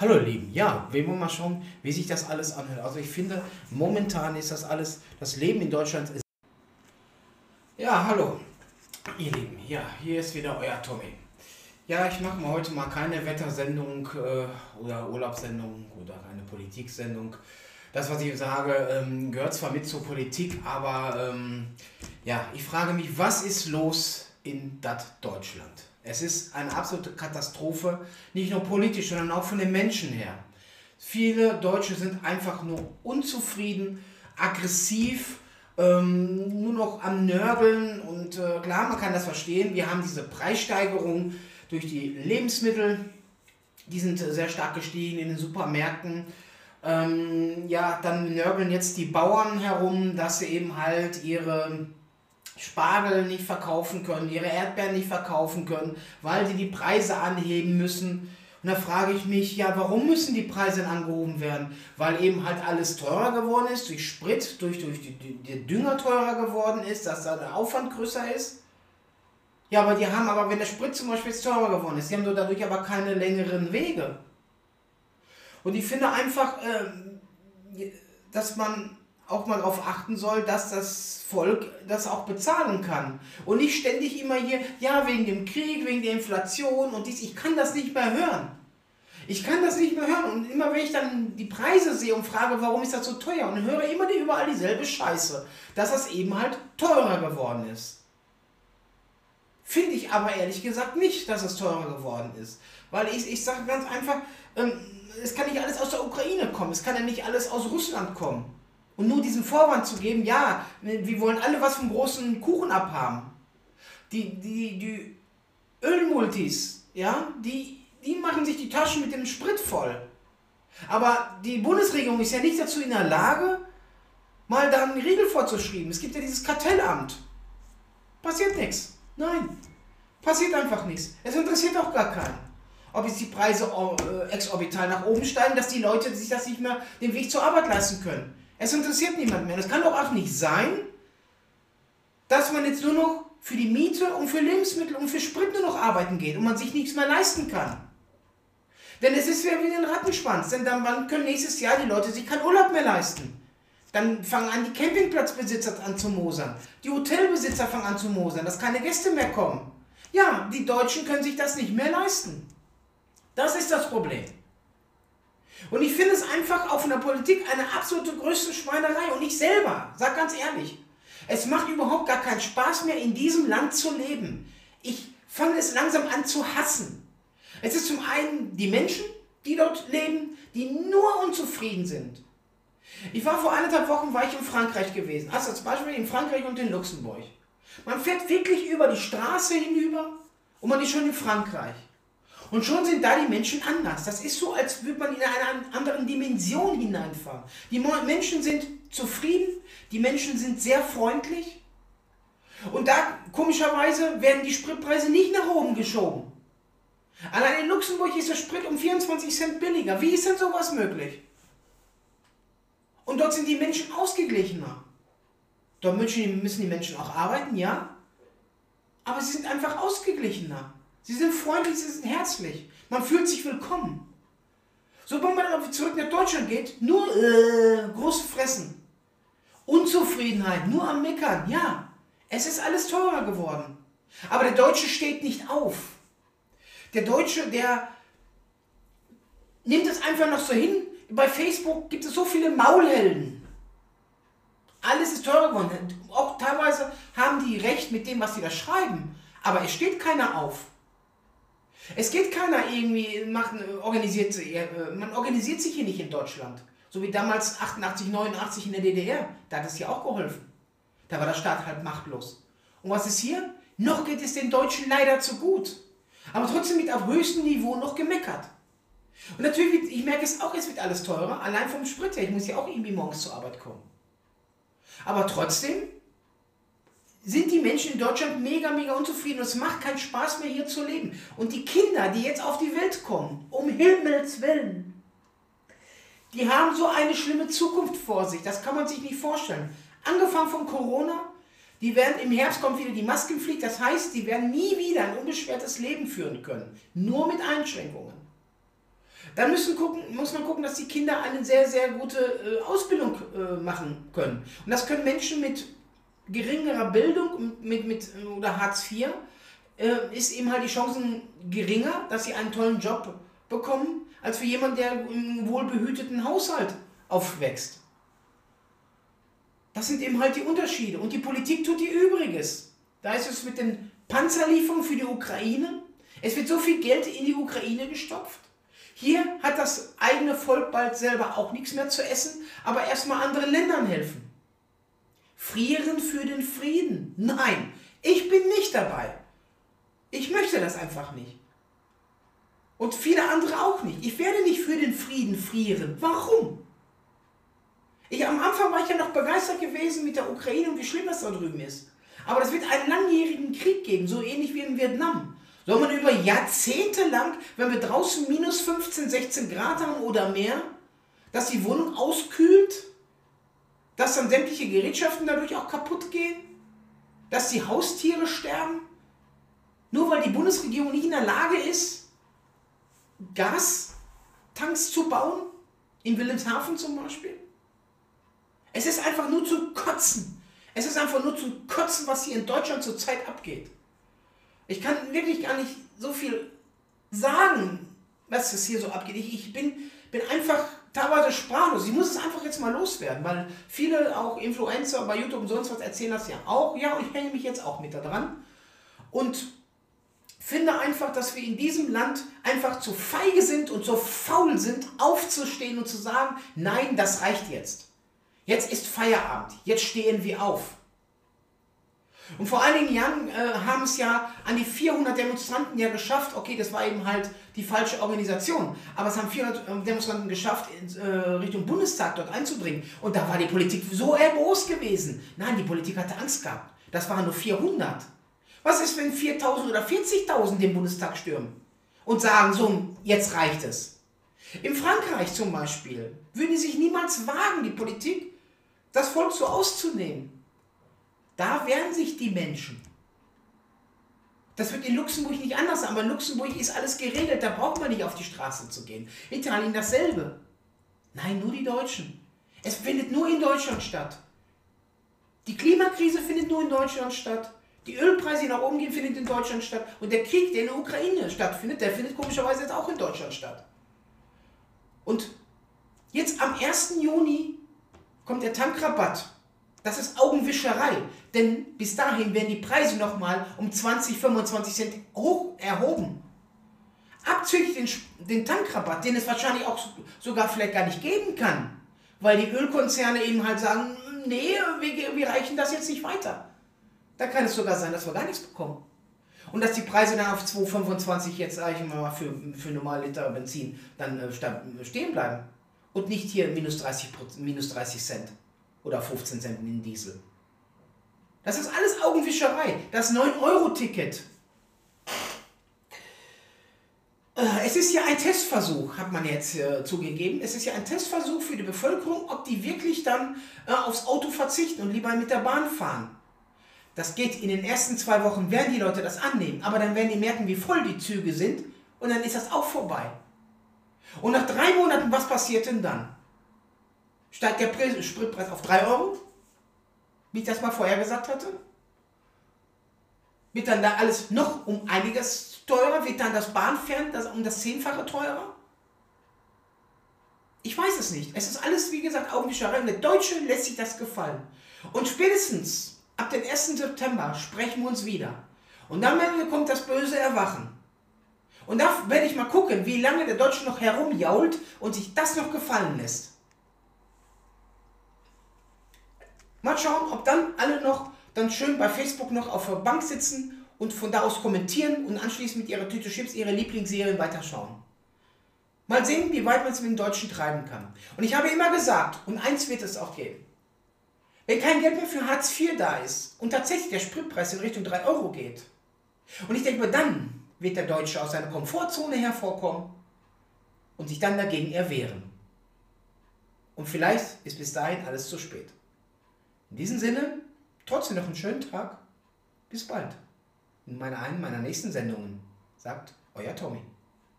Hallo ihr Lieben, ja, wir wollen mal schauen, wie sich das alles anhört. Also ich finde, momentan ist das alles, das Leben in Deutschland ist... Ja, hallo, ihr Lieben, ja, hier ist wieder euer Tommy. Ja, ich mache mal heute mal keine Wettersendung äh, oder Urlaubssendung oder eine Politiksendung. Das, was ich sage, ähm, gehört zwar mit zur Politik, aber ähm, ja, ich frage mich, was ist los in dat Deutschland? Es ist eine absolute Katastrophe, nicht nur politisch, sondern auch von den Menschen her. Viele Deutsche sind einfach nur unzufrieden, aggressiv, ähm, nur noch am Nörgeln und äh, klar, man kann das verstehen. Wir haben diese Preissteigerung durch die Lebensmittel, die sind sehr stark gestiegen in den Supermärkten. Ähm, ja, dann nörgeln jetzt die Bauern herum, dass sie eben halt ihre Spargel nicht verkaufen können, ihre Erdbeeren nicht verkaufen können, weil sie die Preise anheben müssen. Und da frage ich mich, ja, warum müssen die Preise angehoben werden? Weil eben halt alles teurer geworden ist, durch Sprit, durch, durch die, die, Dünger teurer geworden ist, dass da der Aufwand größer ist. Ja, aber die haben aber, wenn der Sprit zum Beispiel jetzt teurer geworden ist, die haben dadurch aber keine längeren Wege. Und ich finde einfach, äh, dass man auch mal darauf achten soll, dass das Volk das auch bezahlen kann. Und nicht ständig immer hier, ja, wegen dem Krieg, wegen der Inflation und dies, ich kann das nicht mehr hören. Ich kann das nicht mehr hören. Und immer wenn ich dann die Preise sehe und frage, warum ist das so teuer, und höre immer überall dieselbe Scheiße, dass das eben halt teurer geworden ist. Finde ich aber ehrlich gesagt nicht, dass es teurer geworden ist. Weil ich, ich sage ganz einfach, ähm, es kann nicht alles aus der Ukraine kommen, es kann ja nicht alles aus Russland kommen. Und nur diesen Vorwand zu geben, ja, wir wollen alle was vom großen Kuchen abhaben. Die, die, die Ölmultis, ja, die, die machen sich die Taschen mit dem Sprit voll. Aber die Bundesregierung ist ja nicht dazu in der Lage, mal da einen Riegel vorzuschreiben. Es gibt ja dieses Kartellamt. Passiert nichts. Nein. Passiert einfach nichts. Es interessiert auch gar keinen. Ob jetzt die Preise äh, exorbital nach oben steigen, dass die Leute sich das nicht mehr den Weg zur Arbeit leisten können. Es interessiert niemand mehr. Es kann doch auch nicht sein, dass man jetzt nur noch für die Miete und für Lebensmittel und für Sprit nur noch arbeiten geht und man sich nichts mehr leisten kann. Denn es ist ja wie ein Rattenschwanz, denn dann können nächstes Jahr die Leute sich keinen Urlaub mehr leisten. Dann fangen an, die Campingplatzbesitzer an zu mosern. Die Hotelbesitzer fangen an zu mosern, dass keine Gäste mehr kommen. Ja, die Deutschen können sich das nicht mehr leisten. Das ist das Problem. Und ich finde es einfach auch von der Politik eine absolute größte Schweinerei. Und ich selber, sag ganz ehrlich, es macht überhaupt gar keinen Spaß mehr, in diesem Land zu leben. Ich fange es langsam an zu hassen. Es ist zum einen die Menschen, die dort leben, die nur unzufrieden sind. Ich war vor anderthalb Wochen war ich in Frankreich gewesen. Also zum Beispiel in Frankreich und in Luxemburg. Man fährt wirklich über die Straße hinüber und man ist schon in Frankreich. Und schon sind da die Menschen anders. Das ist so, als würde man in eine andere Dimension hineinfahren. Die Menschen sind zufrieden, die Menschen sind sehr freundlich. Und da, komischerweise, werden die Spritpreise nicht nach oben geschoben. Allein in Luxemburg ist der Sprit um 24 Cent billiger. Wie ist denn sowas möglich? Und dort sind die Menschen ausgeglichener. Dort müssen die Menschen auch arbeiten, ja. Aber sie sind einfach ausgeglichener. Sie sind freundlich, sie sind herzlich. Man fühlt sich willkommen. Sobald man zurück nach Deutschland geht, nur äh, große Fressen. Unzufriedenheit, nur am Meckern. Ja, es ist alles teurer geworden. Aber der Deutsche steht nicht auf. Der Deutsche, der nimmt es einfach noch so hin. Bei Facebook gibt es so viele Maulhelden. Alles ist teurer geworden. Auch teilweise haben die recht mit dem, was sie da schreiben. Aber es steht keiner auf. Es geht keiner irgendwie, macht, organisiert, äh, man organisiert sich hier nicht in Deutschland. So wie damals 88, 89 in der DDR. Da hat es ja auch geholfen. Da war der Staat halt machtlos. Und was ist hier? Noch geht es den Deutschen leider zu gut. Aber trotzdem wird auf höchstem Niveau noch gemeckert. Und natürlich, ich merke es auch, es wird alles teurer, allein vom Sprit her. Ich muss ja auch irgendwie morgens zur Arbeit kommen. Aber trotzdem sind die Menschen in Deutschland mega, mega unzufrieden es macht keinen Spaß mehr hier zu leben. Und die Kinder, die jetzt auf die Welt kommen, um Himmels Willen, die haben so eine schlimme Zukunft vor sich, das kann man sich nicht vorstellen. Angefangen von Corona, die werden im Herbst kommt wieder die Maskenpflicht, das heißt, die werden nie wieder ein unbeschwertes Leben führen können, nur mit Einschränkungen. dann müssen gucken, muss man gucken, dass die Kinder eine sehr, sehr gute äh, Ausbildung äh, machen können. Und das können Menschen mit geringerer Bildung, mit, mit, oder Hartz IV, äh, ist eben halt die Chancen geringer, dass sie einen tollen Job bekommen, als für jemanden, der im wohlbehüteten Haushalt aufwächst. Das sind eben halt die Unterschiede. Und die Politik tut ihr Übriges. Da ist es mit den Panzerlieferungen für die Ukraine. Es wird so viel Geld in die Ukraine gestopft. Hier hat das eigene Volk bald selber auch nichts mehr zu essen, aber erstmal anderen Ländern helfen. Frieren für den Frieden. Nein, ich bin nicht dabei. Ich möchte das einfach nicht. Und viele andere auch nicht. Ich werde nicht für den Frieden frieren. Warum? Ich, am Anfang war ich ja noch begeistert gewesen mit der Ukraine und wie schlimm das da drüben ist. Aber es wird einen langjährigen Krieg geben, so ähnlich wie in Vietnam. Soll man über Jahrzehnte lang, wenn wir draußen minus 15, 16 Grad haben oder mehr, dass die Wohnung auskühlt, dass dann sämtliche Gerätschaften dadurch auch kaputt gehen, dass die Haustiere sterben, nur weil die Bundesregierung nicht in der Lage ist, Gastanks zu bauen, in Wilhelmshaven zum Beispiel. Es ist einfach nur zu kotzen. Es ist einfach nur zu kotzen, was hier in Deutschland zurzeit abgeht. Ich kann wirklich gar nicht so viel sagen, was es hier so abgeht. Ich, ich bin, bin einfach teilweise sprachlos. Ich muss es einfach jetzt mal loswerden, weil viele auch Influencer bei YouTube und sonst was erzählen das ja auch. Ja, und ich hänge mich jetzt auch mit da dran. Und finde einfach, dass wir in diesem Land einfach zu feige sind und so faul sind, aufzustehen und zu sagen, nein, das reicht jetzt. Jetzt ist Feierabend, jetzt stehen wir auf. Und vor einigen Jahren äh, haben es ja an die 400 Demonstranten ja geschafft, okay, das war eben halt die falsche Organisation, aber es haben 400 äh, Demonstranten geschafft, in äh, Richtung Bundestag dort einzudringen. Und da war die Politik so erbost gewesen. Nein, die Politik hatte Angst gehabt. Das waren nur 400. Was ist, wenn 4000 oder 40.000 den Bundestag stürmen und sagen, so, jetzt reicht es? In Frankreich zum Beispiel würden die sich niemals wagen, die Politik, das Volk so auszunehmen. Da wehren sich die Menschen. Das wird in Luxemburg nicht anders aber in Luxemburg ist alles geregelt, da braucht man nicht auf die Straße zu gehen. Italien dasselbe. Nein, nur die Deutschen. Es findet nur in Deutschland statt. Die Klimakrise findet nur in Deutschland statt. Die Ölpreise, die nach oben gehen, findet in Deutschland statt. Und der Krieg, der in der Ukraine stattfindet, der findet komischerweise jetzt auch in Deutschland statt. Und jetzt am 1. Juni kommt der Tankrabatt. Das ist Augenwischerei, denn bis dahin werden die Preise nochmal um 20, 25 Cent hoch erhoben. Abzüglich den, den Tankrabatt, den es wahrscheinlich auch sogar vielleicht gar nicht geben kann, weil die Ölkonzerne eben halt sagen, nee, wir, wir reichen das jetzt nicht weiter. Da kann es sogar sein, dass wir gar nichts bekommen. Und dass die Preise dann auf 2,25 jetzt, sage ich mal, für, für normal Liter Benzin dann äh, stehen bleiben. Und nicht hier minus 30, minus 30 Cent oder 15 Cent in Diesel. Das ist alles Augenwischerei. Das 9-Euro-Ticket. Äh, es ist ja ein Testversuch, hat man jetzt äh, zugegeben. Es ist ja ein Testversuch für die Bevölkerung, ob die wirklich dann äh, aufs Auto verzichten und lieber mit der Bahn fahren. Das geht in den ersten zwei Wochen, werden die Leute das annehmen, aber dann werden die merken, wie voll die Züge sind und dann ist das auch vorbei. Und nach drei Monaten, was passiert denn dann? Steigt der Spritpreis auf 3 Euro, wie ich das mal vorher gesagt hatte. Wird dann da alles noch um einiges teurer? Wird dann das Bahnfern das um das Zehnfache teurer? Ich weiß es nicht. Es ist alles, wie gesagt, Augenwischerei. Der Deutsche lässt sich das gefallen. Und spätestens ab dem 1. September sprechen wir uns wieder. Und dann kommt das böse Erwachen. Und da werde ich mal gucken, wie lange der Deutsche noch herumjault und sich das noch gefallen lässt. Mal schauen, ob dann alle noch dann schön bei Facebook noch auf der Bank sitzen und von da aus kommentieren und anschließend mit ihrer Tüte Chips ihre Lieblingsserien weiterschauen. Mal sehen, wie weit man es mit den Deutschen treiben kann. Und ich habe immer gesagt, und eins wird es auch geben. Wenn kein Geld mehr für Hartz IV da ist und tatsächlich der Spritpreis in Richtung 3 Euro geht, und ich denke mal, dann wird der Deutsche aus seiner Komfortzone hervorkommen und sich dann dagegen erwehren. Und vielleicht ist bis dahin alles zu spät. In diesem Sinne, trotzdem noch einen schönen Tag. Bis bald. In meiner, einen meiner nächsten Sendungen, sagt euer Tommy.